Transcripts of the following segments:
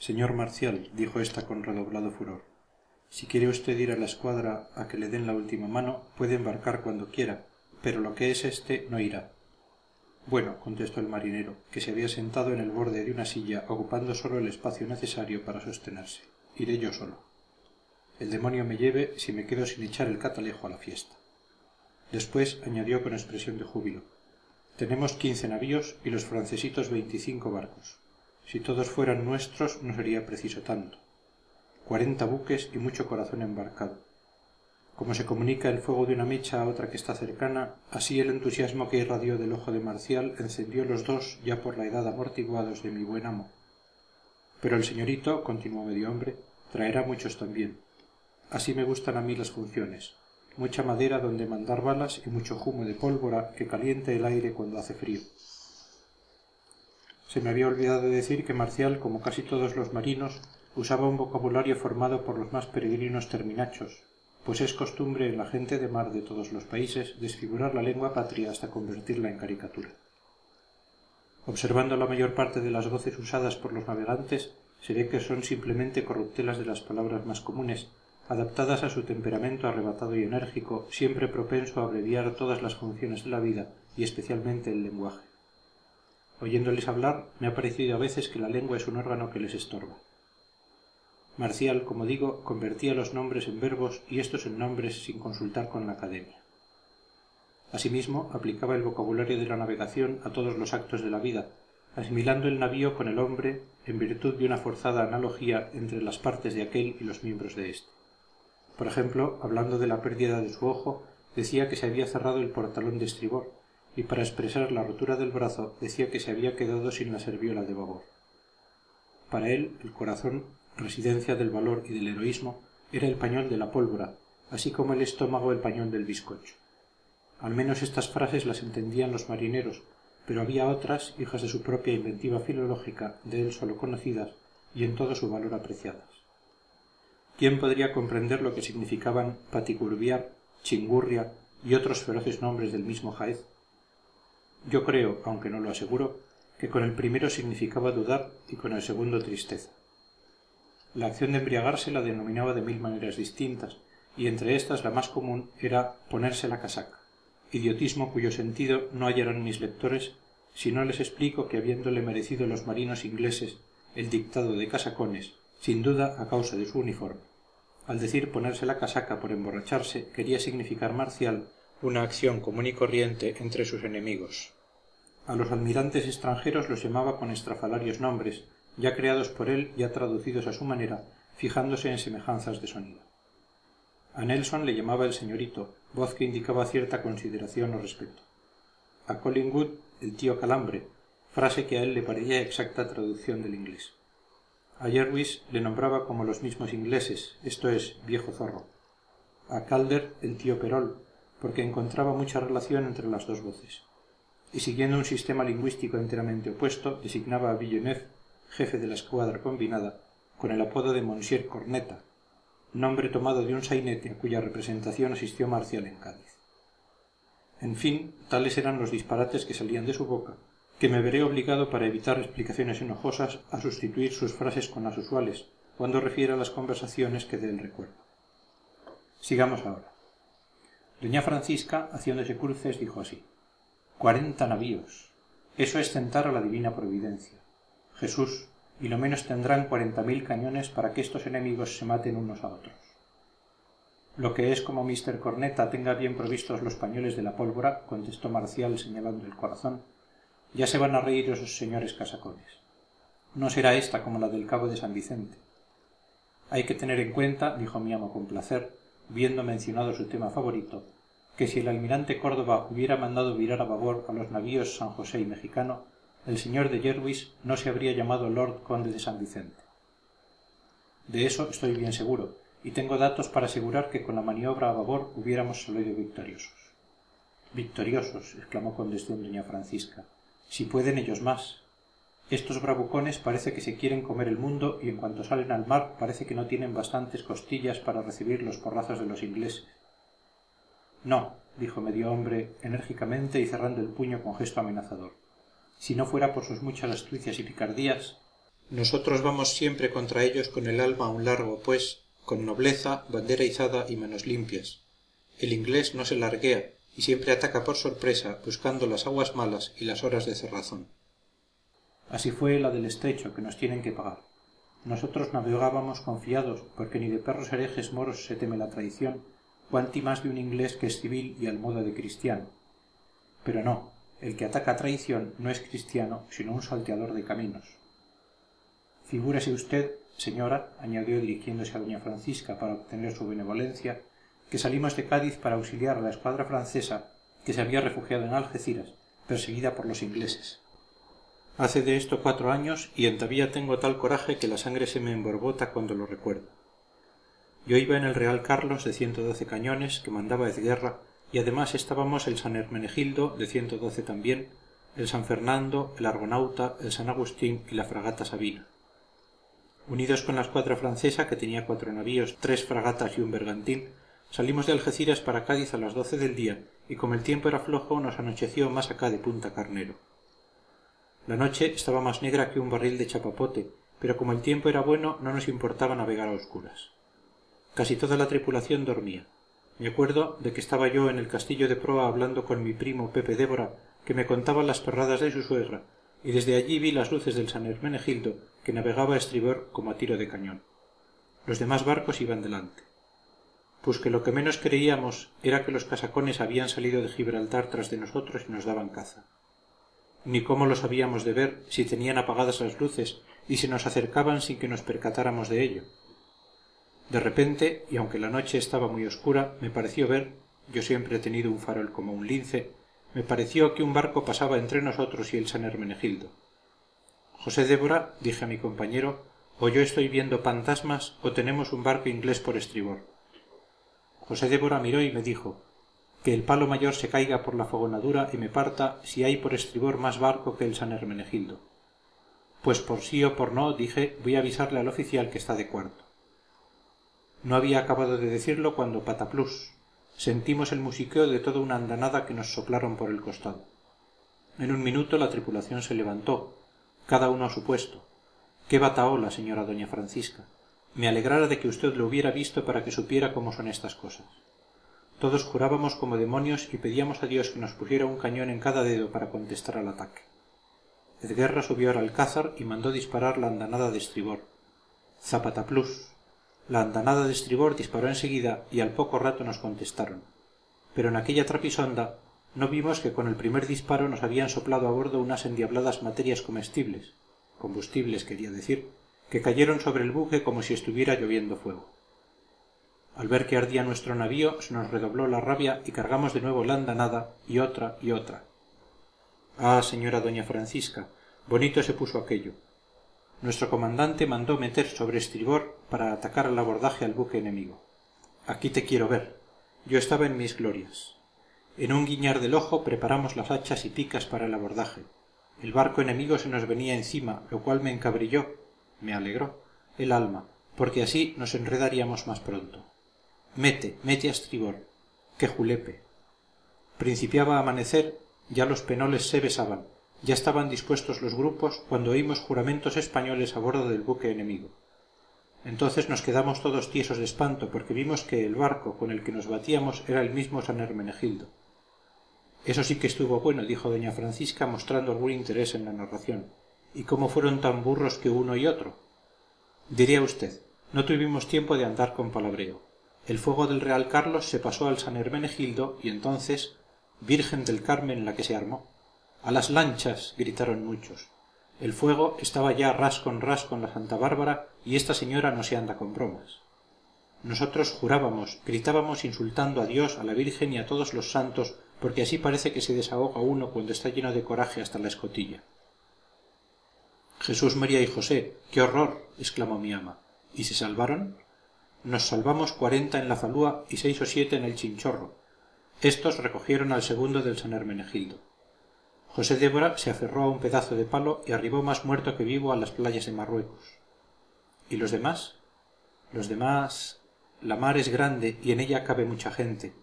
Señor Marcial, dijo ésta con redoblado furor, si quiere usted ir a la escuadra a que le den la última mano, puede embarcar cuando quiera, pero lo que es éste no irá. Bueno, contestó el marinero, que se había sentado en el borde de una silla, ocupando solo el espacio necesario para sostenerse. Iré yo solo. El demonio me lleve si me quedo sin echar el catalejo a la fiesta. Después añadió con expresión de júbilo tenemos quince navíos y los francesitos veinticinco barcos. Si todos fueran nuestros no sería preciso tanto. Cuarenta buques y mucho corazón embarcado. Como se comunica el fuego de una mecha a otra que está cercana así el entusiasmo que irradió del ojo de marcial encendió los dos ya por la edad amortiguados de mi buen amo. Pero el señorito continuó medio hombre traerá muchos también. Así me gustan a mí las funciones mucha madera donde mandar balas y mucho humo de pólvora que caliente el aire cuando hace frío. Se me había olvidado decir que marcial como casi todos los marinos usaba un vocabulario formado por los más peregrinos terminachos pues es costumbre en la gente de mar de todos los países desfigurar la lengua patria hasta convertirla en caricatura. Observando la mayor parte de las voces usadas por los navegantes se ve que son simplemente corruptelas de las palabras más comunes adaptadas a su temperamento arrebatado y enérgico siempre propenso a abreviar todas las funciones de la vida y especialmente el lenguaje. Oyéndoles hablar me ha parecido a veces que la lengua es un órgano que les estorba. Marcial como digo convertía los nombres en verbos y estos en nombres sin consultar con la academia. Asimismo aplicaba el vocabulario de la navegación a todos los actos de la vida asimilando el navío con el hombre en virtud de una forzada analogía entre las partes de aquél y los miembros de éste por ejemplo hablando de la pérdida de su ojo decía que se había cerrado el portalón de estribor y para expresar la rotura del brazo decía que se había quedado sin la serviola de babor. Para él el corazón residencia del valor y del heroísmo era el pañol de la pólvora así como el estómago el pañol del bizcocho. Al menos estas frases las entendían los marineros pero había otras hijas de su propia inventiva filológica de él sólo conocidas y en todo su valor apreciadas quién podría comprender lo que significaban paticurbiar chingurria y otros feroces nombres del mismo jaez yo creo aunque no lo aseguro que con el primero significaba dudar y con el segundo tristeza. La acción de embriagarse la denominaba de mil maneras distintas y entre éstas la más común era ponerse la casaca idiotismo cuyo sentido no hallarán mis lectores si no les explico que habiéndole merecido los marinos ingleses el dictado de casacones sin duda a causa de su uniforme al decir ponerse la casaca por emborracharse quería significar marcial una acción común y corriente entre sus enemigos. A los almirantes extranjeros los llamaba con estrafalarios nombres ya creados por él ya traducidos a su manera fijándose en semejanzas de sonido. A nelson le llamaba el señorito voz que indicaba cierta consideración o respeto. A collingwood el tío calambre frase que a él le parecía exacta traducción del inglés jerwis le nombraba como los mismos ingleses esto es viejo zorro. A calder el tío perol porque encontraba mucha relación entre las dos voces. Y siguiendo un sistema lingüístico enteramente opuesto designaba a villeneuve jefe de la escuadra combinada con el apodo de monsieur corneta nombre tomado de un sainete a cuya representación asistió marcial en cádiz. En fin tales eran los disparates que salían de su boca que me veré obligado para evitar explicaciones enojosas a sustituir sus frases con las usuales cuando refiera las conversaciones que de él recuerdo. Sigamos ahora. Doña francisca haciéndose cruces dijo así. Cuarenta navíos. Eso es tentar a la divina providencia. Jesús y lo menos tendrán cuarenta mil cañones para que estos enemigos se maten unos a otros. Lo que es como mr corneta tenga bien provistos los pañoles de la pólvora contestó marcial señalando el corazón ya se van a reír esos señores casacones. No será ésta como la del cabo de san vicente. Hay que tener en cuenta dijo mi amo con placer viendo mencionado su tema favorito que si el almirante córdoba hubiera mandado virar a babor a los navíos san josé y mexicano el señor de jerwis no se habría llamado lord conde de san vicente. De eso estoy bien seguro y tengo datos para asegurar que con la maniobra a babor hubiéramos salido victoriosos. Victoriosos exclamó con desdén doña francisca si pueden ellos más. Estos bravucones parece que se quieren comer el mundo y en cuanto salen al mar parece que no tienen bastantes costillas para recibir los porrazos de los ingleses. No dijo medio hombre enérgicamente y cerrando el puño con gesto amenazador. Si no fuera por sus muchas astucias y picardías nosotros vamos siempre contra ellos con el alma a un largo pues con nobleza bandera izada y manos limpias. El inglés no se larguea y siempre ataca por sorpresa buscando las aguas malas y las horas de cerrazón. Así fue la del estrecho que nos tienen que pagar. Nosotros navegábamos confiados porque ni de perros herejes moros se teme la traición cuanti más de un inglés que es civil y al modo de cristiano. Pero no el que ataca a traición no es cristiano sino un salteador de caminos. Figúrese usted señora añadió dirigiéndose a doña francisca para obtener su benevolencia que salimos de cádiz para auxiliar a la escuadra francesa que se había refugiado en algeciras perseguida por los ingleses. Hace de esto cuatro años y entavía tengo tal coraje que la sangre se me emborbota cuando lo recuerdo. Yo iba en el real carlos de cañones que mandaba ezguerra y además estábamos el san hermenegildo de también el san fernando el argonauta el san agustín y la fragata sabina. Unidos con la escuadra francesa que tenía cuatro navíos tres fragatas y un bergantín salimos de algeciras para cádiz a las doce del día y como el tiempo era flojo nos anocheció más acá de punta carnero. La noche estaba más negra que un barril de chapapote pero como el tiempo era bueno no nos importaba navegar a oscuras. Casi toda la tripulación dormía. Me acuerdo de que estaba yo en el castillo de proa hablando con mi primo pepe débora que me contaba las perradas de su suegra y desde allí vi las luces del san hermenegildo que navegaba a estribor como a tiro de cañón. Los demás barcos iban delante pues que lo que menos creíamos era que los casacones habían salido de gibraltar tras de nosotros y nos daban caza. Ni cómo los habíamos de ver si tenían apagadas las luces y se nos acercaban sin que nos percatáramos de ello. De repente y aunque la noche estaba muy oscura me pareció ver yo siempre he tenido un farol como un lince me pareció que un barco pasaba entre nosotros y el san hermenegildo. José débora dije a mi compañero o yo estoy viendo fantasmas o tenemos un barco inglés por estribor josé débora miró y me dijo que el palo mayor se caiga por la fogonadura y me parta si hay por estribor más barco que el san hermenegildo. Pues por sí o por no dije voy a avisarle al oficial que está de cuarto no había acabado de decirlo cuando pataplús sentimos el musiqueo de toda una andanada que nos soplaron por el costado. En un minuto la tripulación se levantó cada uno a su puesto. Qué batahola señora doña francisca me alegrara de que usted lo hubiera visto para que supiera cómo son estas cosas. Todos jurábamos como demonios y pedíamos a dios que nos pusiera un cañón en cada dedo para contestar al ataque. Ezguerra subió al alcázar y mandó disparar la andanada de estribor. Zapataplús la andanada de estribor disparó en seguida y al poco rato nos contestaron. Pero en aquella trapisonda no vimos que con el primer disparo nos habían soplado a bordo unas endiabladas materias comestibles. Combustibles quería decir que cayeron sobre el buque como si estuviera lloviendo fuego. Al ver que ardía nuestro navío se nos redobló la rabia y cargamos de nuevo la andanada y otra y otra. Ah señora doña francisca bonito se puso aquello. Nuestro comandante mandó meter sobre estribor para atacar al abordaje al buque enemigo. Aquí te quiero ver. Yo estaba en mis glorias. En un guiñar del ojo preparamos las hachas y picas para el abordaje. El barco enemigo se nos venía encima lo cual me encabrilló me alegró el alma porque así nos enredaríamos más pronto. Mete mete a estribor qué julepe. Principiaba a amanecer ya los penoles se besaban ya estaban dispuestos los grupos cuando oímos juramentos españoles a bordo del buque enemigo. Entonces nos quedamos todos tiesos de espanto porque vimos que el barco con el que nos batíamos era el mismo san hermenegildo. Eso sí que estuvo bueno dijo doña francisca mostrando algún interés en la narración y cómo fueron tan burros que uno y otro diré a usted no tuvimos tiempo de andar con palabreo. El fuego del real carlos se pasó al san hermenegildo y entonces virgen del carmen la que se armó. A las lanchas gritaron muchos. El fuego estaba ya ras con ras con la santa bárbara y esta señora no se anda con bromas. Nosotros jurábamos gritábamos insultando a dios a la virgen y a todos los santos porque así parece que se desahoga uno cuando está lleno de coraje hasta la escotilla jesús maría y josé qué horror exclamó mi ama. Y se salvaron nos salvamos cuarenta en la falúa y seis o siete en el chinchorro. Éstos recogieron al segundo del san hermenegildo josé débora se aferró a un pedazo de palo y arribó más muerto que vivo a las playas de marruecos. Y los demás los demás la mar es grande y en ella cabe mucha gente.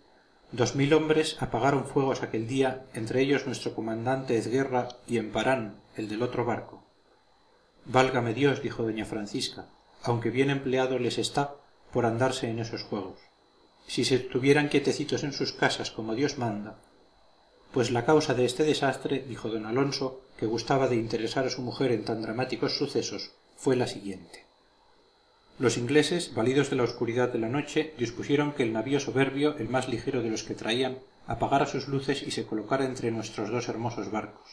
Dos mil hombres apagaron fuegos aquel día entre ellos nuestro comandante ezguerra y emparán el del otro barco válgame dios dijo doña francisca aunque bien empleado les está por andarse en esos juegos. Si se estuvieran quietecitos en sus casas como dios manda pues la causa de este desastre dijo don alonso que gustaba de interesar a su mujer en tan dramáticos sucesos fue la siguiente. Los ingleses validos de la oscuridad de la noche dispusieron que el navío soberbio el más ligero de los que traían apagara sus luces y se colocara entre nuestros dos hermosos barcos.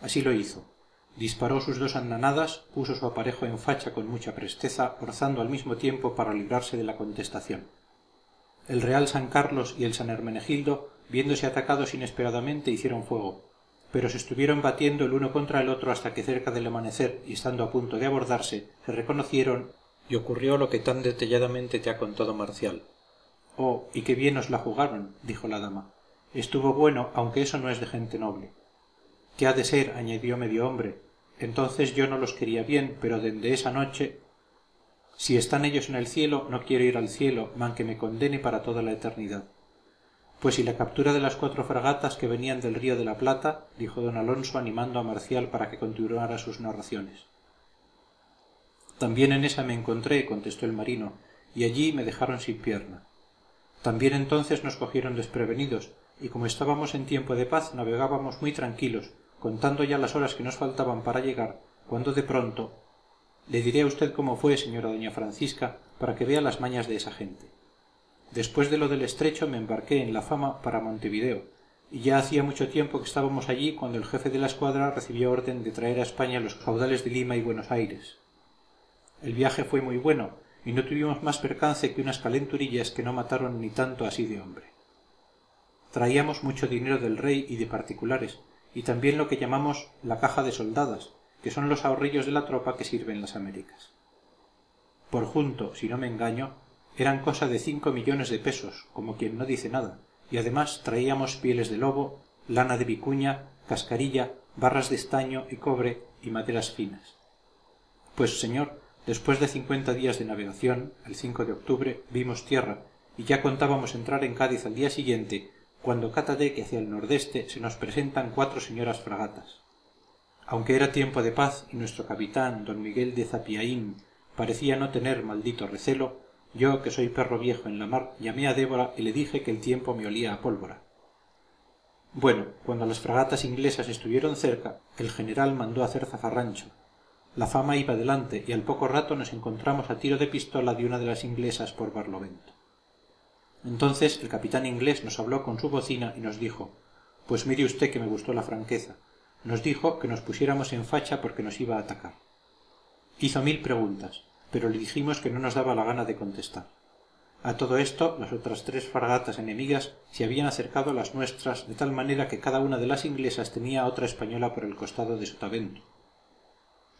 Así lo hizo disparó sus dos andanadas puso su aparejo en facha con mucha presteza forzando al mismo tiempo para librarse de la contestación. El real san carlos y el san hermenegildo viéndose atacados inesperadamente hicieron fuego pero se estuvieron batiendo el uno contra el otro hasta que cerca del amanecer y estando a punto de abordarse se reconocieron y ocurrió lo que tan detalladamente te ha contado marcial. Oh y qué bien os la jugaron dijo la dama. Estuvo bueno aunque eso no es de gente noble. Qué ha de ser añadió medio hombre entonces yo no los quería bien pero dende esa noche si están ellos en el cielo no quiero ir al cielo man que me condene para toda la eternidad. Pues y la captura de las cuatro fragatas que venían del río de la plata dijo don alonso animando a marcial para que continuara sus narraciones. También en esa me encontré contestó el marino y allí me dejaron sin pierna. También entonces nos cogieron desprevenidos y como estábamos en tiempo de paz navegábamos muy tranquilos contando ya las horas que nos faltaban para llegar cuando de pronto le diré a usted cómo fue señora doña francisca para que vea las mañas de esa gente. Después de lo del estrecho me embarqué en la fama para montevideo y ya hacía mucho tiempo que estábamos allí cuando el jefe de la escuadra recibió orden de traer a españa los caudales de lima y buenos aires. El viaje fue muy bueno y no tuvimos más percance que unas calenturillas que no mataron ni tanto así de hombre. Traíamos mucho dinero del rey y de particulares y también lo que llamamos la caja de soldadas que son los ahorrillos de la tropa que sirve en las américas. Por junto si no me engaño eran cosa de cinco millones de pesos como quien no dice nada y además traíamos pieles de lobo lana de vicuña cascarilla barras de estaño y cobre y maderas finas. Pues señor después de cincuenta días de navegación el de octubre vimos tierra y ya contábamos entrar en cádiz al día siguiente cuando que hacia el nordeste se nos presentan cuatro señoras fragatas. Aunque era tiempo de paz y nuestro capitán don miguel de zapiaín parecía no tener maldito recelo yo que soy perro viejo en la mar llamé a débora y le dije que el tiempo me olía a pólvora. Bueno cuando las fragatas inglesas estuvieron cerca el general mandó hacer zafarrancho. La fama iba delante y al poco rato nos encontramos a tiro de pistola de una de las inglesas por barlovento entonces el capitán inglés nos habló con su bocina y nos dijo pues mire usted que me gustó la franqueza nos dijo que nos pusiéramos en facha porque nos iba a atacar. Hizo mil preguntas pero le dijimos que no nos daba la gana de contestar. A todo esto las otras tres fragatas enemigas se habían acercado a las nuestras de tal manera que cada una de las inglesas tenía otra española por el costado de sotavento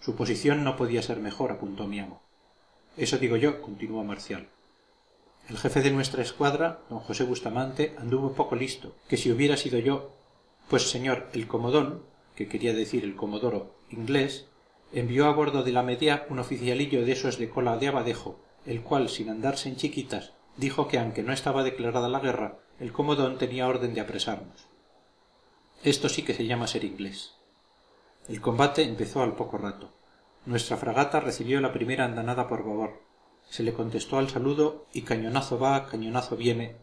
su posición no podía ser mejor apuntó mi amo. Eso digo yo continuó marcial el jefe de nuestra escuadra don josé bustamante anduvo poco listo que si hubiera sido yo pues señor el comodón que quería decir el comodoro inglés envió a bordo de la medea un oficialillo de esos de cola de abadejo el cual sin andarse en chiquitas dijo que aunque no estaba declarada la guerra el comodón tenía orden de apresarnos. Esto sí que se llama ser inglés. El combate empezó al poco rato. Nuestra fragata recibió la primera andanada por babor se le contestó al saludo y cañonazo va cañonazo viene.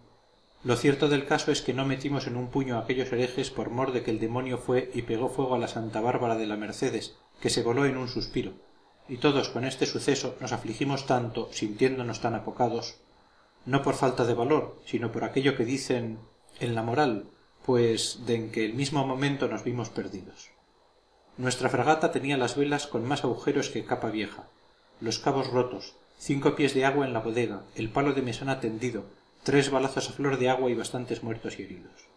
Lo cierto del caso es que no metimos en un puño a aquellos herejes por mor de que el demonio fue y pegó fuego a la santa bárbara de la mercedes que se voló en un suspiro. Y todos con este suceso nos afligimos tanto sintiéndonos tan apocados no por falta de valor sino por aquello que dicen en la moral pues de en que el mismo momento nos vimos perdidos. Nuestra fragata tenía las velas con más agujeros que capa vieja los cabos rotos cinco pies de agua en la bodega el palo de mesana tendido tres balazos a flor de agua y bastantes muertos y heridos.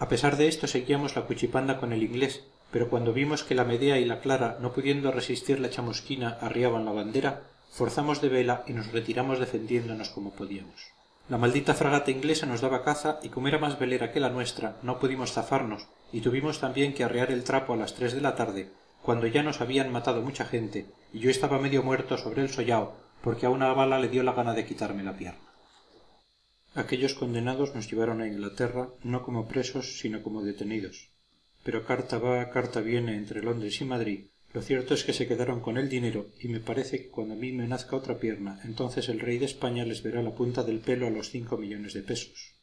A pesar de esto seguíamos la cuchipanda con el inglés pero cuando vimos que la medea y la clara no pudiendo resistir la chamusquina arriaban la bandera forzamos de vela y nos retiramos defendiéndonos como podíamos. La maldita fragata inglesa nos daba caza y como era más velera que la nuestra no pudimos zafarnos y tuvimos también que arrear el trapo a las tres de la tarde cuando ya nos habían matado mucha gente y yo estaba medio muerto sobre el sollao porque a una bala le dio la gana de quitarme la pierna. Aquellos condenados nos llevaron a inglaterra no como presos sino como detenidos. Pero carta va carta viene entre londres y madrid. Lo cierto es que se quedaron con el dinero y me parece que cuando a mí me nazca otra pierna entonces el rey de españa les verá la punta del pelo a los cinco millones de pesos.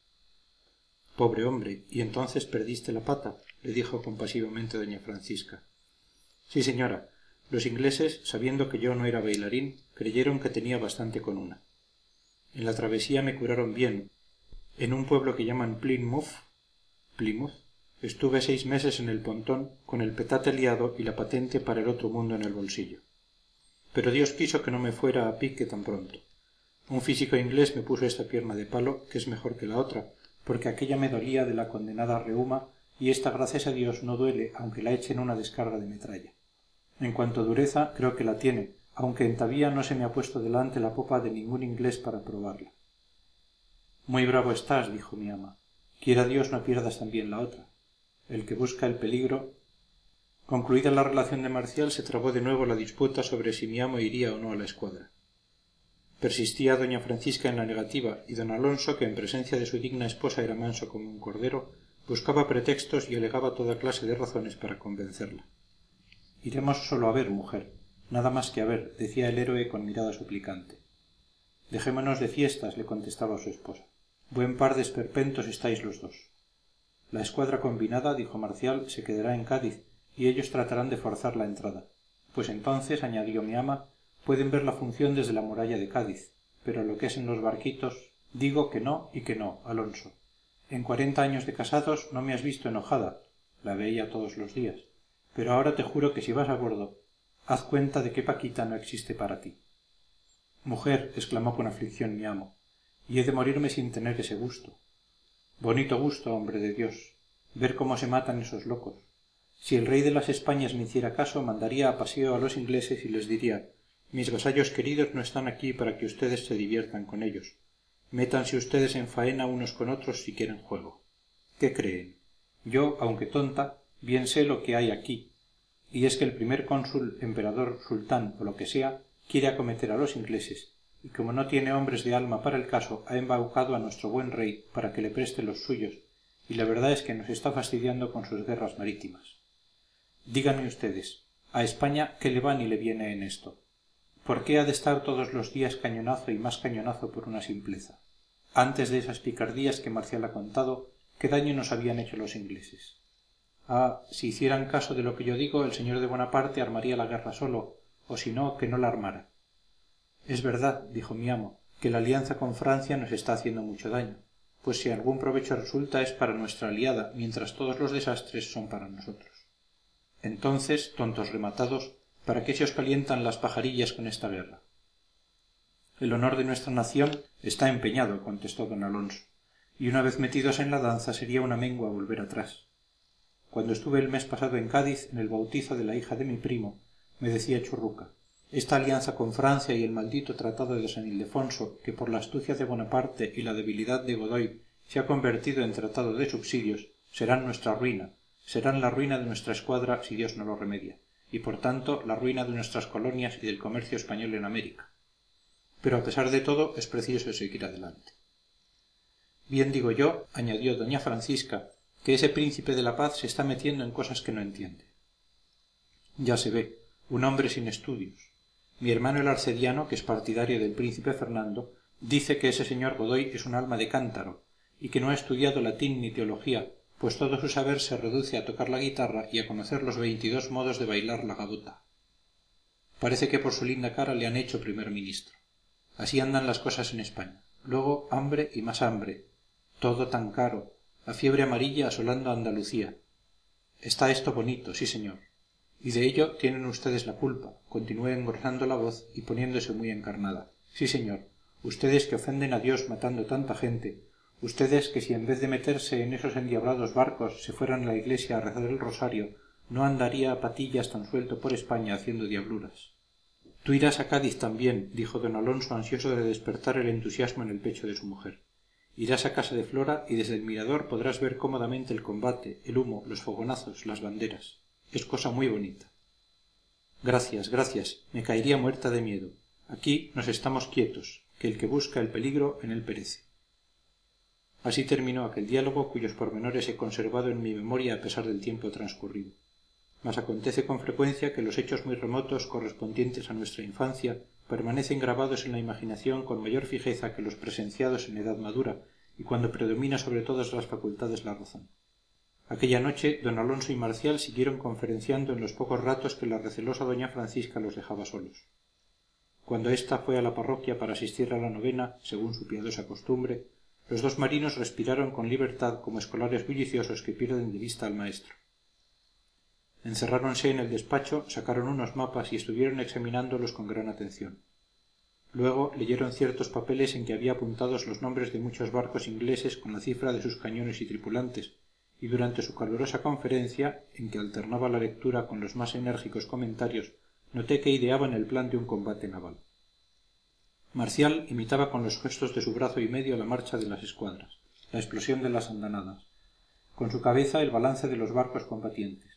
Pobre hombre y entonces perdiste la pata le dijo compasivamente doña francisca. Sí señora los ingleses sabiendo que yo no era bailarín creyeron que tenía bastante con una. En la travesía me curaron bien. En un pueblo que llaman plymouth estuve seis meses en el pontón con el petate liado y la patente para el otro mundo en el bolsillo. Pero dios quiso que no me fuera a pique tan pronto. Un físico inglés me puso esta pierna de palo que es mejor que la otra porque aquella me dolía de la condenada reuma y ésta gracias a dios no duele aunque la echen una descarga de metralla. En cuanto a dureza creo que la tiene aunque entavía no se me ha puesto delante la popa de ningún inglés para probarla. Muy bravo estás dijo mi ama. Quiera dios no pierdas también la otra. El que busca el peligro. Concluida la relación de marcial se trabó de nuevo la disputa sobre si mi amo iría o no a la escuadra. Persistía doña francisca en la negativa y don alonso que en presencia de su digna esposa era manso como un cordero buscaba pretextos y alegaba toda clase de razones para convencerla. Iremos sólo a ver mujer nada más que a ver decía el héroe con mirada suplicante. Dejémonos de fiestas le contestaba su esposa. Buen par de esperpentos estáis los dos. La escuadra combinada dijo marcial se quedará en cádiz y ellos tratarán de forzar la entrada. Pues entonces añadió mi ama pueden ver la función desde la muralla de cádiz pero lo que es en los barquitos digo que no y que no alonso. En cuarenta años de casados no me has visto enojada la veía todos los días. Pero ahora te juro que si vas a bordo haz cuenta de que paquita no existe para ti. Mujer exclamó con aflicción mi amo y he de morirme sin tener ese gusto. Bonito gusto hombre de dios ver cómo se matan esos locos. Si el rey de las españas me hiciera caso mandaría a paseo a los ingleses y les diría mis vasallos queridos no están aquí para que ustedes se diviertan con ellos. Métanse ustedes en faena unos con otros si quieren juego qué creen yo aunque tonta bien sé lo que hay aquí y es que el primer cónsul emperador sultán o lo que sea quiere acometer a los ingleses. Y como no tiene hombres de alma para el caso ha embaucado a nuestro buen rey para que le preste los suyos. Y la verdad es que nos está fastidiando con sus guerras marítimas. Díganme ustedes a españa qué le va ni le viene en esto por qué ha de estar todos los días cañonazo y más cañonazo por una simpleza antes de esas picardías que marcial ha contado qué daño nos habían hecho los ingleses si hicieran caso de lo que yo digo el señor de bonaparte armaría la guerra solo o si no que no la armara. Es verdad dijo mi amo que la alianza con francia nos está haciendo mucho daño pues si algún provecho resulta es para nuestra aliada mientras todos los desastres son para nosotros. Entonces tontos rematados para qué se os calientan las pajarillas con esta guerra el honor de nuestra nación está empeñado contestó don alonso y una vez metidos en la danza sería una mengua volver atrás cuando estuve el mes pasado en cádiz en el bautizo de la hija de mi primo me decía churruca esta alianza con francia y el maldito tratado de san ildefonso que por la astucia de bonaparte y la debilidad de godoy se ha convertido en tratado de subsidios serán nuestra ruina serán la ruina de nuestra escuadra si dios no lo remedia y por tanto la ruina de nuestras colonias y del comercio español en américa. Pero a pesar de todo es preciso seguir adelante bien digo yo añadió doña francisca que ese príncipe de la paz se está metiendo en cosas que no entiende. Ya se ve un hombre sin estudios. Mi hermano el arcediano que es partidario del príncipe fernando dice que ese señor godoy es un alma de cántaro y que no ha estudiado latín ni teología pues todo su saber se reduce a tocar la guitarra y a conocer los veintidós modos de bailar la gavota parece que por su linda cara le han hecho primer ministro. Así andan las cosas en españa. Luego hambre y más hambre. Todo tan caro la fiebre amarilla asolando a andalucía. Está esto bonito sí señor. Y de ello tienen ustedes la culpa. Continuó engrosando la voz y poniéndose muy encarnada. Sí señor. Ustedes que ofenden a dios matando tanta gente. Ustedes que si en vez de meterse en esos endiablados barcos se fueran a la iglesia a rezar el rosario no andaría a patillas tan suelto por españa haciendo diabluras. Tú irás a cádiz también dijo don alonso ansioso de despertar el entusiasmo en el pecho de su mujer irás a casa de flora y desde el mirador podrás ver cómodamente el combate el humo los fogonazos las banderas. Es cosa muy bonita. Gracias gracias. Me caería muerta de miedo. Aquí nos estamos quietos que el que busca el peligro en él perece. Así terminó aquel diálogo cuyos pormenores he conservado en mi memoria a pesar del tiempo transcurrido. Mas acontece con frecuencia que los hechos muy remotos correspondientes a nuestra infancia permanecen grabados en la imaginación con mayor fijeza que los presenciados en edad madura y cuando predomina sobre todas las facultades la razón. Aquella noche don alonso y marcial siguieron conferenciando en los pocos ratos que la recelosa doña francisca los dejaba solos. Cuando ésta fue a la parroquia para asistir a la novena según su piadosa costumbre los dos marinos respiraron con libertad como escolares bulliciosos que pierden de vista al maestro encerráronse en el despacho sacaron unos mapas y estuvieron examinándolos con gran atención. Luego leyeron ciertos papeles en que había apuntados los nombres de muchos barcos ingleses con la cifra de sus cañones y tripulantes y durante su calurosa conferencia en que alternaba la lectura con los más enérgicos comentarios noté que ideaban el plan de un combate naval. Marcial imitaba con los gestos de su brazo y medio la marcha de las escuadras la explosión de las andanadas con su cabeza el balance de los barcos combatientes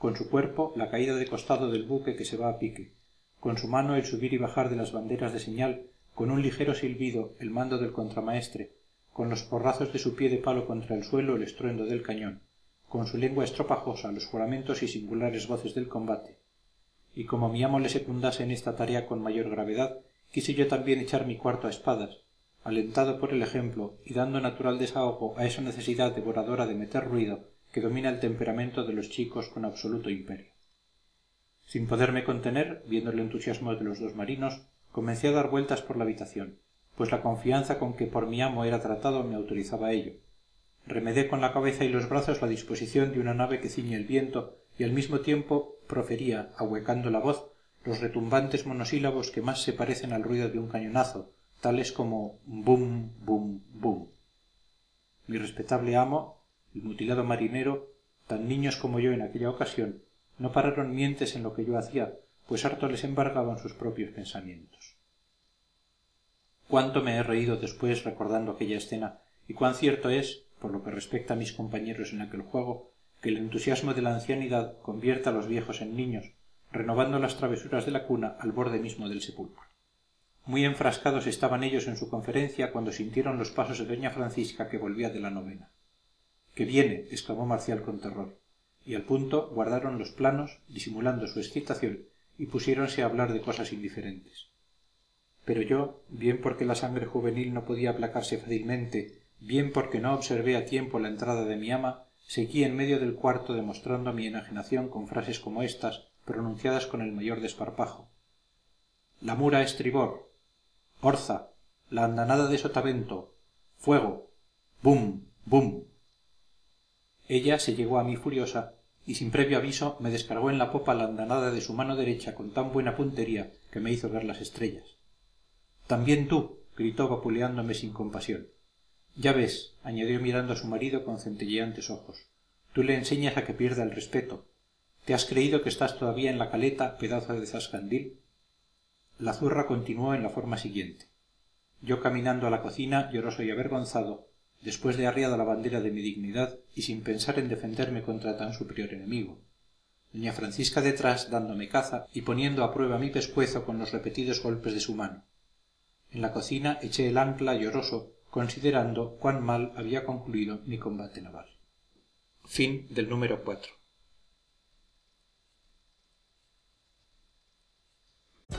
con su cuerpo la caída de costado del buque que se va a pique. Con su mano el subir y bajar de las banderas de señal. Con un ligero silbido el mando del contramaestre. Con los porrazos de su pie de palo contra el suelo el estruendo del cañón. Con su lengua estropajosa los juramentos y singulares voces del combate. Y como mi amo le secundase en esta tarea con mayor gravedad quise yo también echar mi cuarto a espadas alentado por el ejemplo y dando natural desahogo a esa necesidad devoradora de meter ruido que domina el temperamento de los chicos con absoluto imperio. Sin poderme contener viendo el entusiasmo de los dos marinos comencé a dar vueltas por la habitación pues la confianza con que por mi amo era tratado me autorizaba a ello. Remedé con la cabeza y los brazos la disposición de una nave que ciñe el viento y al mismo tiempo profería ahuecando la voz los retumbantes monosílabos que más se parecen al ruido de un cañonazo tales como bum bum bum. Mi respetable amo el mutilado marinero tan niños como yo en aquella ocasión no pararon mientes en lo que yo hacía pues harto les embargaban sus propios pensamientos. Cuánto me he reído después recordando aquella escena y cuán cierto es por lo que respecta a mis compañeros en aquel juego que el entusiasmo de la ancianidad convierte a los viejos en niños renovando las travesuras de la cuna al borde mismo del sepulcro. Muy enfrascados estaban ellos en su conferencia cuando sintieron los pasos de doña francisca que volvía de la novena que viene exclamó marcial con terror. Y al punto guardaron los planos disimulando su excitación y pusiéronse a hablar de cosas indiferentes. Pero yo bien porque la sangre juvenil no podía aplacarse fácilmente bien porque no observé a tiempo la entrada de mi ama seguí en medio del cuarto demostrando mi enajenación con frases como estas pronunciadas con el mayor desparpajo. La mura estribor orza la andanada de sotavento fuego bum bum ella se llegó a mí furiosa y sin previo aviso me descargó en la popa la andanada de su mano derecha con tan buena puntería que me hizo ver las estrellas. También tú gritó vapuleándome sin compasión. Ya ves añadió mirando a su marido con centelleantes ojos. Tú le enseñas a que pierda el respeto. Te has creído que estás todavía en la caleta pedazo de zascandil la zurra continuó en la forma siguiente. Yo caminando a la cocina lloroso y avergonzado después de arriada la bandera de mi dignidad y sin pensar en defenderme contra tan superior enemigo. Doña francisca detrás dándome caza y poniendo a prueba mi pescuezo con los repetidos golpes de su mano. En la cocina eché el ancla lloroso considerando cuán mal había concluido mi combate naval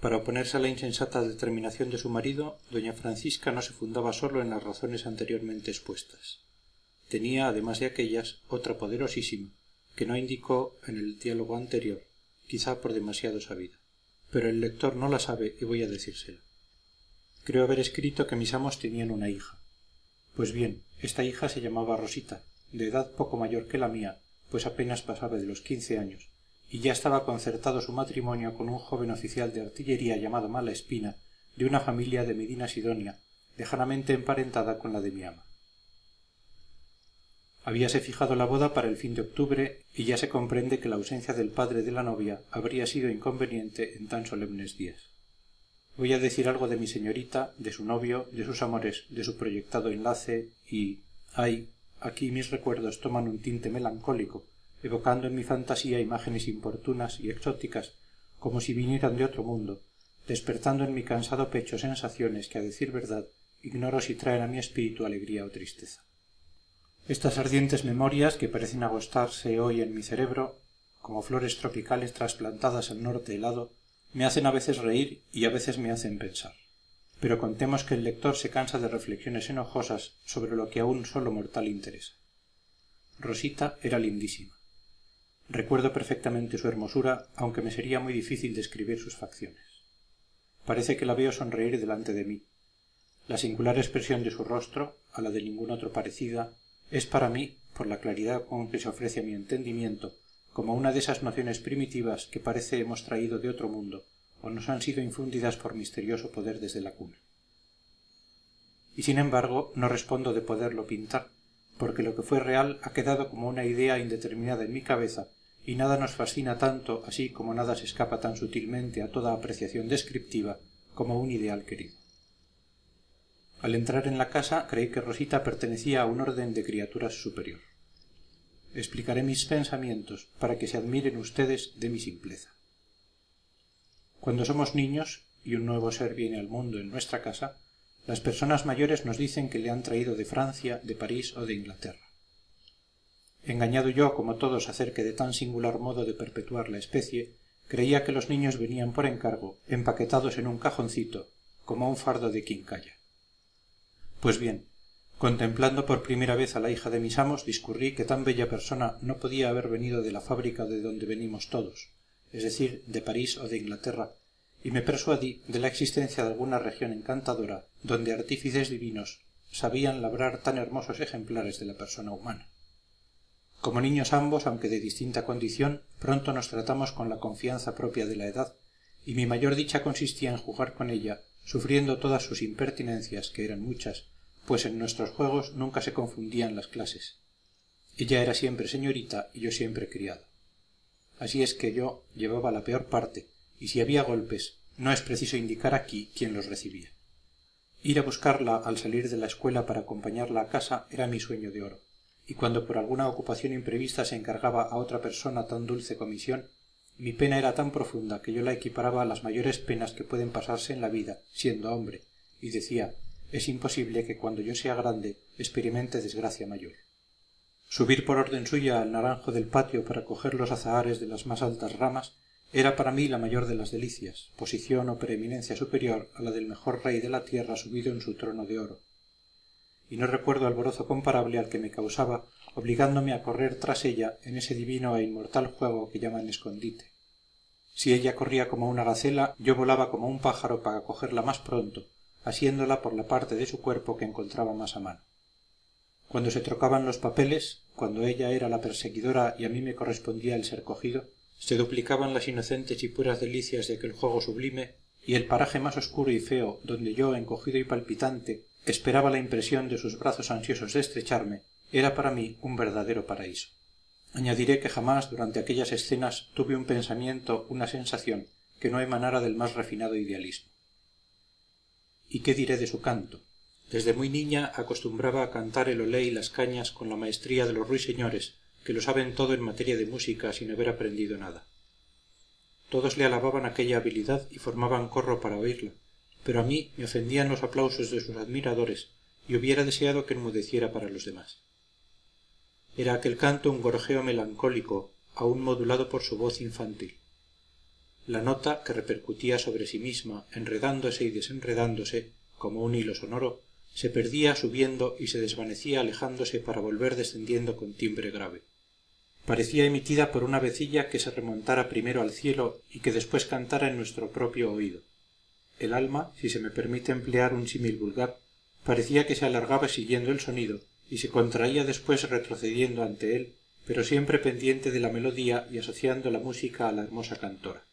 Para oponerse a la insensata determinación de su marido, doña Francisca no se fundaba solo en las razones anteriormente expuestas. Tenía, además de aquellas, otra poderosísima, que no indicó en el diálogo anterior, quizá por demasiado sabida. Pero el lector no la sabe y voy a decírsela. Creo haber escrito que mis amos tenían una hija. Pues bien, esta hija se llamaba Rosita, de edad poco mayor que la mía, pues apenas pasaba de los quince años, y ya estaba concertado su matrimonio con un joven oficial de artillería llamado Espina, de una familia de Medina Sidonia, lejanamente emparentada con la de mi ama. Habíase fijado la boda para el fin de octubre y ya se comprende que la ausencia del padre de la novia habría sido inconveniente en tan solemnes días. Voy a decir algo de mi señorita, de su novio, de sus amores, de su proyectado enlace y ay aquí mis recuerdos toman un tinte melancólico evocando en mi fantasía imágenes importunas y exóticas como si vinieran de otro mundo despertando en mi cansado pecho sensaciones que a decir verdad ignoro si traen a mi espíritu alegría o tristeza. Estas ardientes memorias que parecen agostarse hoy en mi cerebro como flores tropicales trasplantadas al norte helado me hacen a veces reír y a veces me hacen pensar pero contemos que el lector se cansa de reflexiones enojosas sobre lo que a un solo mortal interesa. Rosita era lindísima. Recuerdo perfectamente su hermosura aunque me sería muy difícil describir sus facciones. Parece que la veo sonreír delante de mí. La singular expresión de su rostro a la de ningún otro parecida es para mí por la claridad con que se ofrece a mi entendimiento como una de esas nociones primitivas que parece hemos traído de otro mundo o nos han sido infundidas por misterioso poder desde la cuna. Y sin embargo no respondo de poderlo pintar porque lo que fue real ha quedado como una idea indeterminada en mi cabeza y nada nos fascina tanto así como nada se escapa tan sutilmente a toda apreciación descriptiva como un ideal querido. Al entrar en la casa creí que rosita pertenecía a un orden de criaturas superior. Explicaré mis pensamientos para que se admiren ustedes de mi simpleza cuando somos niños y un nuevo ser viene al mundo en nuestra casa las personas mayores nos dicen que le han traído de francia de parís o de inglaterra. Engañado yo como todos acerca de tan singular modo de perpetuar la especie creía que los niños venían por encargo empaquetados en un cajoncito como un fardo de quincalla pues bien contemplando por primera vez a la hija de mis amos discurrí que tan bella persona no podía haber venido de la fábrica de donde venimos todos es decir de parís o de inglaterra y me persuadí de la existencia de alguna región encantadora donde artífices divinos sabían labrar tan hermosos ejemplares de la persona humana. Como niños ambos aunque de distinta condición pronto nos tratamos con la confianza propia de la edad y mi mayor dicha consistía en jugar con ella sufriendo todas sus impertinencias que eran muchas pues en nuestros juegos nunca se confundían las clases. Ella era siempre señorita y yo siempre criado así es que yo llevaba la peor parte y si había golpes no es preciso indicar aquí quién los recibía. Ir a buscarla al salir de la escuela para acompañarla a casa era mi sueño de oro y cuando por alguna ocupación imprevista se encargaba a otra persona tan dulce comisión mi pena era tan profunda que yo la equiparaba a las mayores penas que pueden pasarse en la vida siendo hombre y decía es imposible que cuando yo sea grande experimente desgracia mayor subir por orden suya al naranjo del patio para coger los azahares de las más altas ramas era para mí la mayor de las delicias posición o preeminencia superior a la del mejor rey de la tierra subido en su trono de oro. Y no recuerdo alborozo comparable al que me causaba obligándome a correr tras ella en ese divino e inmortal juego que llaman escondite. Si ella corría como una gacela yo volaba como un pájaro para cogerla más pronto asiéndola por la parte de su cuerpo que encontraba más a mano cuando se trocaban los papeles cuando ella era la perseguidora y a mí me correspondía el ser cogido se duplicaban las inocentes y puras delicias de aquel juego sublime y el paraje más oscuro y feo donde yo encogido y palpitante esperaba la impresión de sus brazos ansiosos de estrecharme era para mí un verdadero paraíso. Añadiré que jamás durante aquellas escenas tuve un pensamiento una sensación que no emanara del más refinado idealismo. Y qué diré de su canto desde muy niña acostumbraba a cantar el olé y las cañas con la maestría de los ruiseñores que lo saben todo en materia de música sin haber aprendido nada. Todos le alababan aquella habilidad y formaban corro para oírla pero a mí me ofendían los aplausos de sus admiradores y hubiera deseado que enmudeciera para los demás. Era aquel canto un gorjeo melancólico aún modulado por su voz infantil. La nota que repercutía sobre sí misma enredándose y desenredándose como un hilo sonoro se perdía subiendo y se desvanecía alejándose para volver descendiendo con timbre grave. Parecía emitida por una vecilla que se remontara primero al cielo y que después cantara en nuestro propio oído. El alma si se me permite emplear un símil vulgar parecía que se alargaba siguiendo el sonido y se contraía después retrocediendo ante él pero siempre pendiente de la melodía y asociando la música a la hermosa cantora.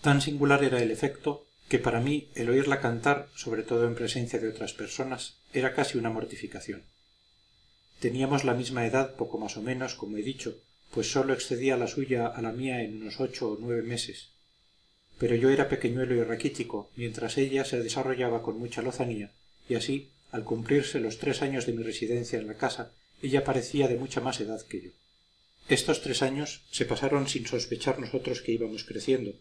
Tan singular era el efecto que para mí el oírla cantar sobre todo en presencia de otras personas era casi una mortificación. Teníamos la misma edad poco más o menos como he dicho pues sólo excedía la suya a la mía en unos ocho o nueve meses. Pero yo era pequeñuelo y raquítico mientras ella se desarrollaba con mucha lozanía y así al cumplirse los tres años de mi residencia en la casa ella parecía de mucha más edad que yo. Estos tres años se pasaron sin sospechar nosotros que íbamos creciendo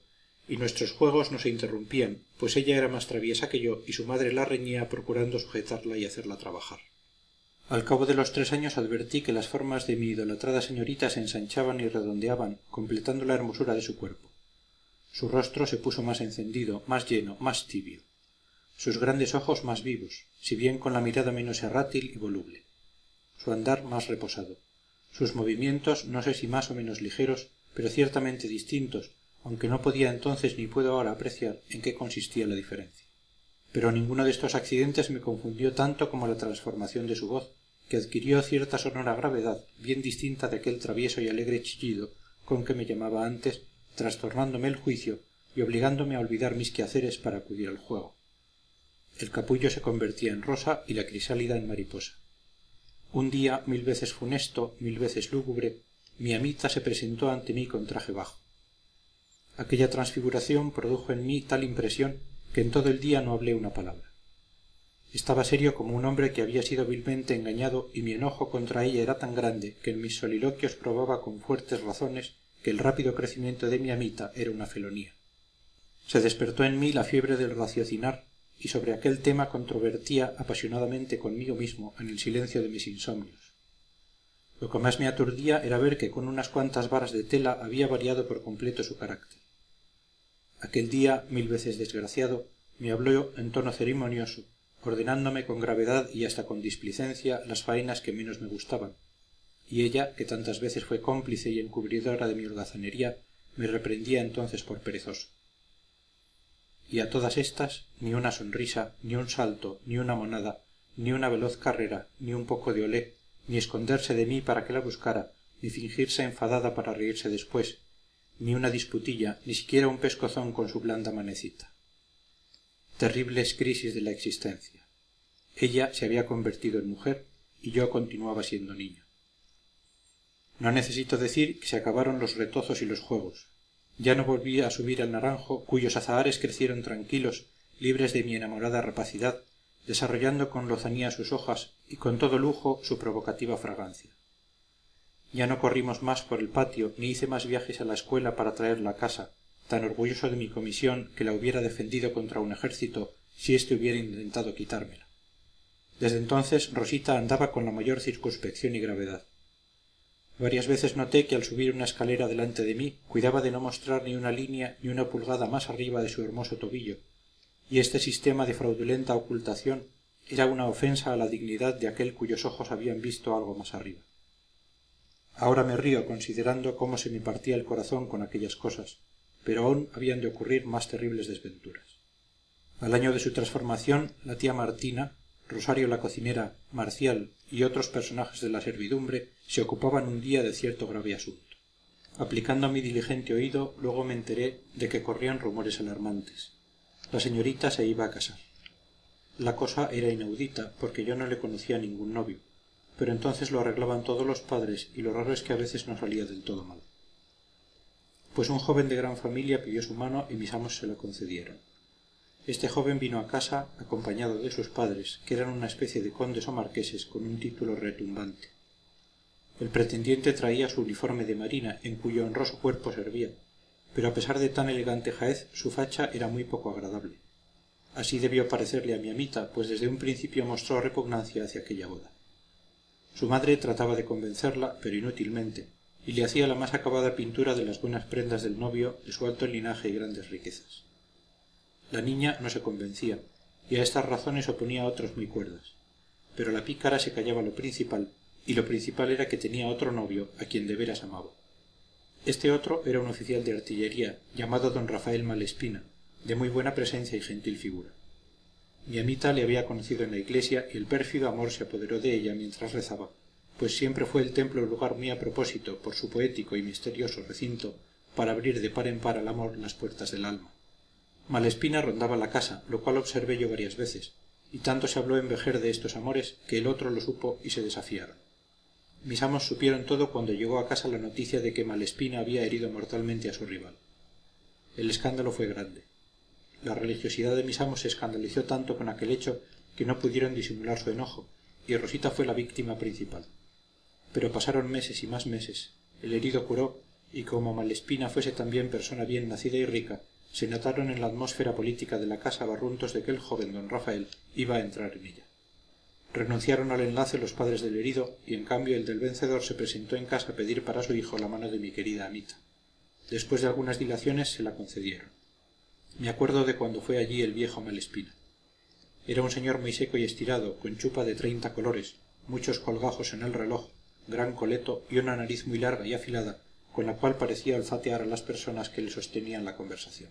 y nuestros juegos no se interrumpían pues ella era más traviesa que yo y su madre la reñía procurando sujetarla y hacerla trabajar. Al cabo de los tres años advertí que las formas de mi idolatrada señorita se ensanchaban y redondeaban completando la hermosura de su cuerpo. Su rostro se puso más encendido más lleno más tibio. Sus grandes ojos más vivos si bien con la mirada menos errátil y voluble. Su andar más reposado. Sus movimientos no sé si más o menos ligeros pero ciertamente distintos aunque no podía entonces ni puedo ahora apreciar en qué consistía la diferencia. Pero ninguno de estos accidentes me confundió tanto como la transformación de su voz que adquirió cierta sonora gravedad bien distinta de aquel travieso y alegre chillido con que me llamaba antes trastornándome el juicio y obligándome a olvidar mis quehaceres para acudir al juego. El capullo se convertía en rosa y la crisálida en mariposa. Un día mil veces funesto mil veces lúgubre mi amita se presentó ante mí con traje bajo aquella transfiguración produjo en mí tal impresión que en todo el día no hablé una palabra. Estaba serio como un hombre que había sido vilmente engañado y mi enojo contra ella era tan grande que en mis soliloquios probaba con fuertes razones que el rápido crecimiento de mi amita era una felonía. Se despertó en mí la fiebre del raciocinar y sobre aquel tema controvertía apasionadamente conmigo mismo en el silencio de mis insomnios. Lo que más me aturdía era ver que con unas cuantas varas de tela había variado por completo su carácter aquel día mil veces desgraciado me habló en tono ceremonioso ordenándome con gravedad y hasta con displicencia las faenas que menos me gustaban. Y ella que tantas veces fue cómplice y encubridora de mi holgazanería me reprendía entonces por perezoso. Y a todas estas ni una sonrisa ni un salto ni una monada ni una veloz carrera ni un poco de olé ni esconderse de mí para que la buscara ni fingirse enfadada para reírse después ni una disputilla ni siquiera un pescozón con su blanda manecita. Terribles crisis de la existencia. Ella se había convertido en mujer y yo continuaba siendo niño. No necesito decir que se acabaron los retozos y los juegos. Ya no volví a subir al naranjo cuyos azahares crecieron tranquilos libres de mi enamorada rapacidad desarrollando con lozanía sus hojas y con todo lujo su provocativa fragancia ya no corrimos más por el patio ni hice más viajes a la escuela para traerla a casa. Tan orgulloso de mi comisión que la hubiera defendido contra un ejército si éste hubiera intentado quitármela. Desde entonces rosita andaba con la mayor circunspección y gravedad. Varias veces noté que al subir una escalera delante de mí cuidaba de no mostrar ni una línea ni una pulgada más arriba de su hermoso tobillo. Y este sistema de fraudulenta ocultación era una ofensa a la dignidad de aquel cuyos ojos habían visto algo más arriba ahora me río considerando cómo se me partía el corazón con aquellas cosas pero aún habían de ocurrir más terribles desventuras. Al año de su transformación la tía martina rosario la cocinera marcial y otros personajes de la servidumbre se ocupaban un día de cierto grave asunto. Aplicando mi diligente oído luego me enteré de que corrían rumores alarmantes. La señorita se iba a casar. La cosa era inaudita porque yo no le conocía ningún novio pero entonces lo arreglaban todos los padres y lo raro es que a veces no salía del todo mal. Pues un joven de gran familia pidió su mano y mis amos se la concedieron. Este joven vino a casa acompañado de sus padres que eran una especie de condes o marqueses con un título retumbante. El pretendiente traía su uniforme de marina en cuyo honroso cuerpo servía pero a pesar de tan elegante jaez su facha era muy poco agradable. Así debió parecerle a mi amita pues desde un principio mostró repugnancia hacia aquella boda su madre trataba de convencerla pero inútilmente y le hacía la más acabada pintura de las buenas prendas del novio de su alto linaje y grandes riquezas. La niña no se convencía y a estas razones oponía otras muy cuerdas. Pero la pícara se callaba lo principal y lo principal era que tenía otro novio a quien de veras amaba. Este otro era un oficial de artillería llamado don rafael malespina de muy buena presencia y gentil figura mi amita le había conocido en la iglesia y el pérfido amor se apoderó de ella mientras rezaba. Pues siempre fue el templo lugar muy a propósito por su poético y misterioso recinto para abrir de par en par al amor las puertas del alma. Malespina rondaba la casa lo cual observé yo varias veces y tanto se habló en vejer de estos amores que el otro lo supo y se desafiaron. Mis amos supieron todo cuando llegó a casa la noticia de que malespina había herido mortalmente a su rival. El escándalo fue grande la religiosidad de mis amos se escandalizó tanto con aquel hecho que no pudieron disimular su enojo y rosita fue la víctima principal. Pero pasaron meses y más meses. El herido curó y como malespina fuese también persona bien nacida y rica se notaron en la atmósfera política de la casa barruntos de que el joven don rafael iba a entrar en ella. Renunciaron al enlace los padres del herido y en cambio el del vencedor se presentó en casa a pedir para su hijo la mano de mi querida amita después de algunas dilaciones se la concedieron me acuerdo de cuando fue allí el viejo malespina. Era un señor muy seco y estirado con chupa de treinta colores muchos colgajos en el reloj gran coleto y una nariz muy larga y afilada con la cual parecía olfatear a las personas que le sostenían la conversación.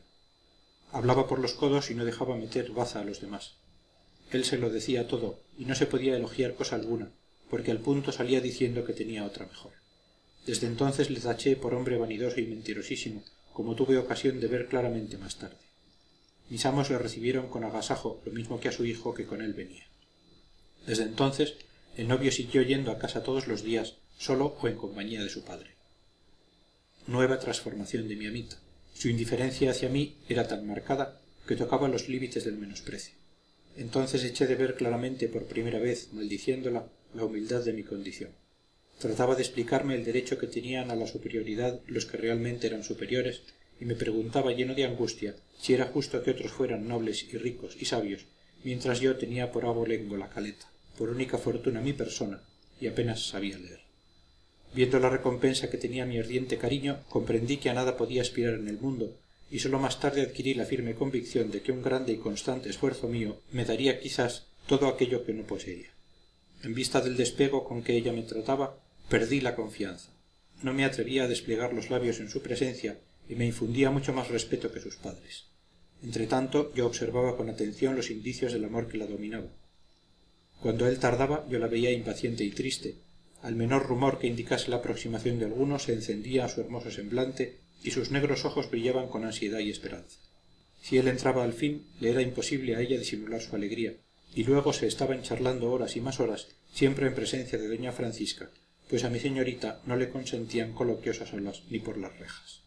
Hablaba por los codos y no dejaba meter baza a los demás. Él se lo decía todo y no se podía elogiar cosa alguna porque al punto salía diciendo que tenía otra mejor. Desde entonces le taché por hombre vanidoso y mentirosísimo como tuve ocasión de ver claramente más tarde mis amos le recibieron con agasajo lo mismo que a su hijo que con él venía. Desde entonces el novio siguió yendo a casa todos los días solo o en compañía de su padre. Nueva transformación de mi amita. Su indiferencia hacia mí era tan marcada que tocaba los límites del menosprecio. Entonces eché de ver claramente por primera vez maldiciéndola la humildad de mi condición. Trataba de explicarme el derecho que tenían a la superioridad los que realmente eran superiores y me preguntaba lleno de angustia si era justo que otros fueran nobles y ricos y sabios mientras yo tenía por abolengo la caleta por única fortuna mi persona y apenas sabía leer. Viendo la recompensa que tenía mi ardiente cariño comprendí que a nada podía aspirar en el mundo y sólo más tarde adquirí la firme convicción de que un grande y constante esfuerzo mío me daría quizás todo aquello que no poseía. En vista del despego con que ella me trataba perdí la confianza. No me atrevía a desplegar los labios en su presencia y me infundía mucho más respeto que sus padres. Entretanto yo observaba con atención los indicios del amor que la dominaba. Cuando él tardaba yo la veía impaciente y triste. Al menor rumor que indicase la aproximación de alguno se encendía su hermoso semblante y sus negros ojos brillaban con ansiedad y esperanza. Si él entraba al fin le era imposible a ella disimular su alegría y luego se estaban charlando horas y más horas siempre en presencia de doña francisca pues a mi señorita no le consentían coloquios a solas ni por las rejas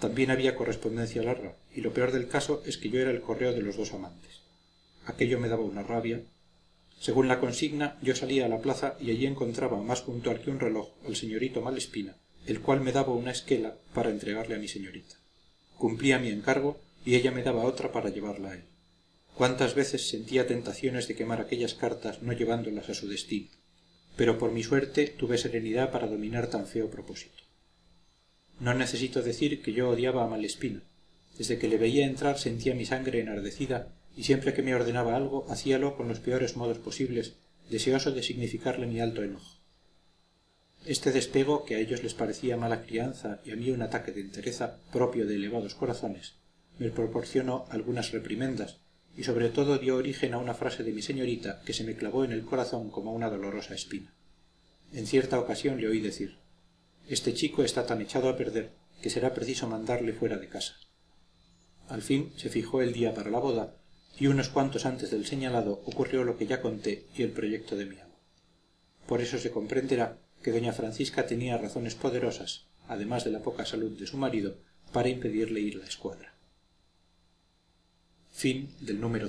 también había correspondencia larga y lo peor del caso es que yo era el correo de los dos amantes. Aquello me daba una rabia. Según la consigna yo salía a la plaza y allí encontraba más puntual que un reloj al señorito malespina el cual me daba una esquela para entregarle a mi señorita. Cumplía mi encargo y ella me daba otra para llevarla a él. Cuántas veces sentía tentaciones de quemar aquellas cartas no llevándolas a su destino pero por mi suerte tuve serenidad para dominar tan feo propósito no necesito decir que yo odiaba a malespina desde que le veía entrar sentía mi sangre enardecida y siempre que me ordenaba algo hacíalo con los peores modos posibles deseoso de significarle mi alto enojo. Este despego que a ellos les parecía mala crianza y a mí un ataque de entereza propio de elevados corazones me proporcionó algunas reprimendas y sobre todo dio origen a una frase de mi señorita que se me clavó en el corazón como una dolorosa espina. En cierta ocasión le oí decir este chico está tan echado a perder que será preciso mandarle fuera de casa. Al fin se fijó el día para la boda y unos cuantos antes del señalado ocurrió lo que ya conté y el proyecto de mi amo. Por eso se comprenderá que doña francisca tenía razones poderosas además de la poca salud de su marido para impedirle ir a la escuadra. Número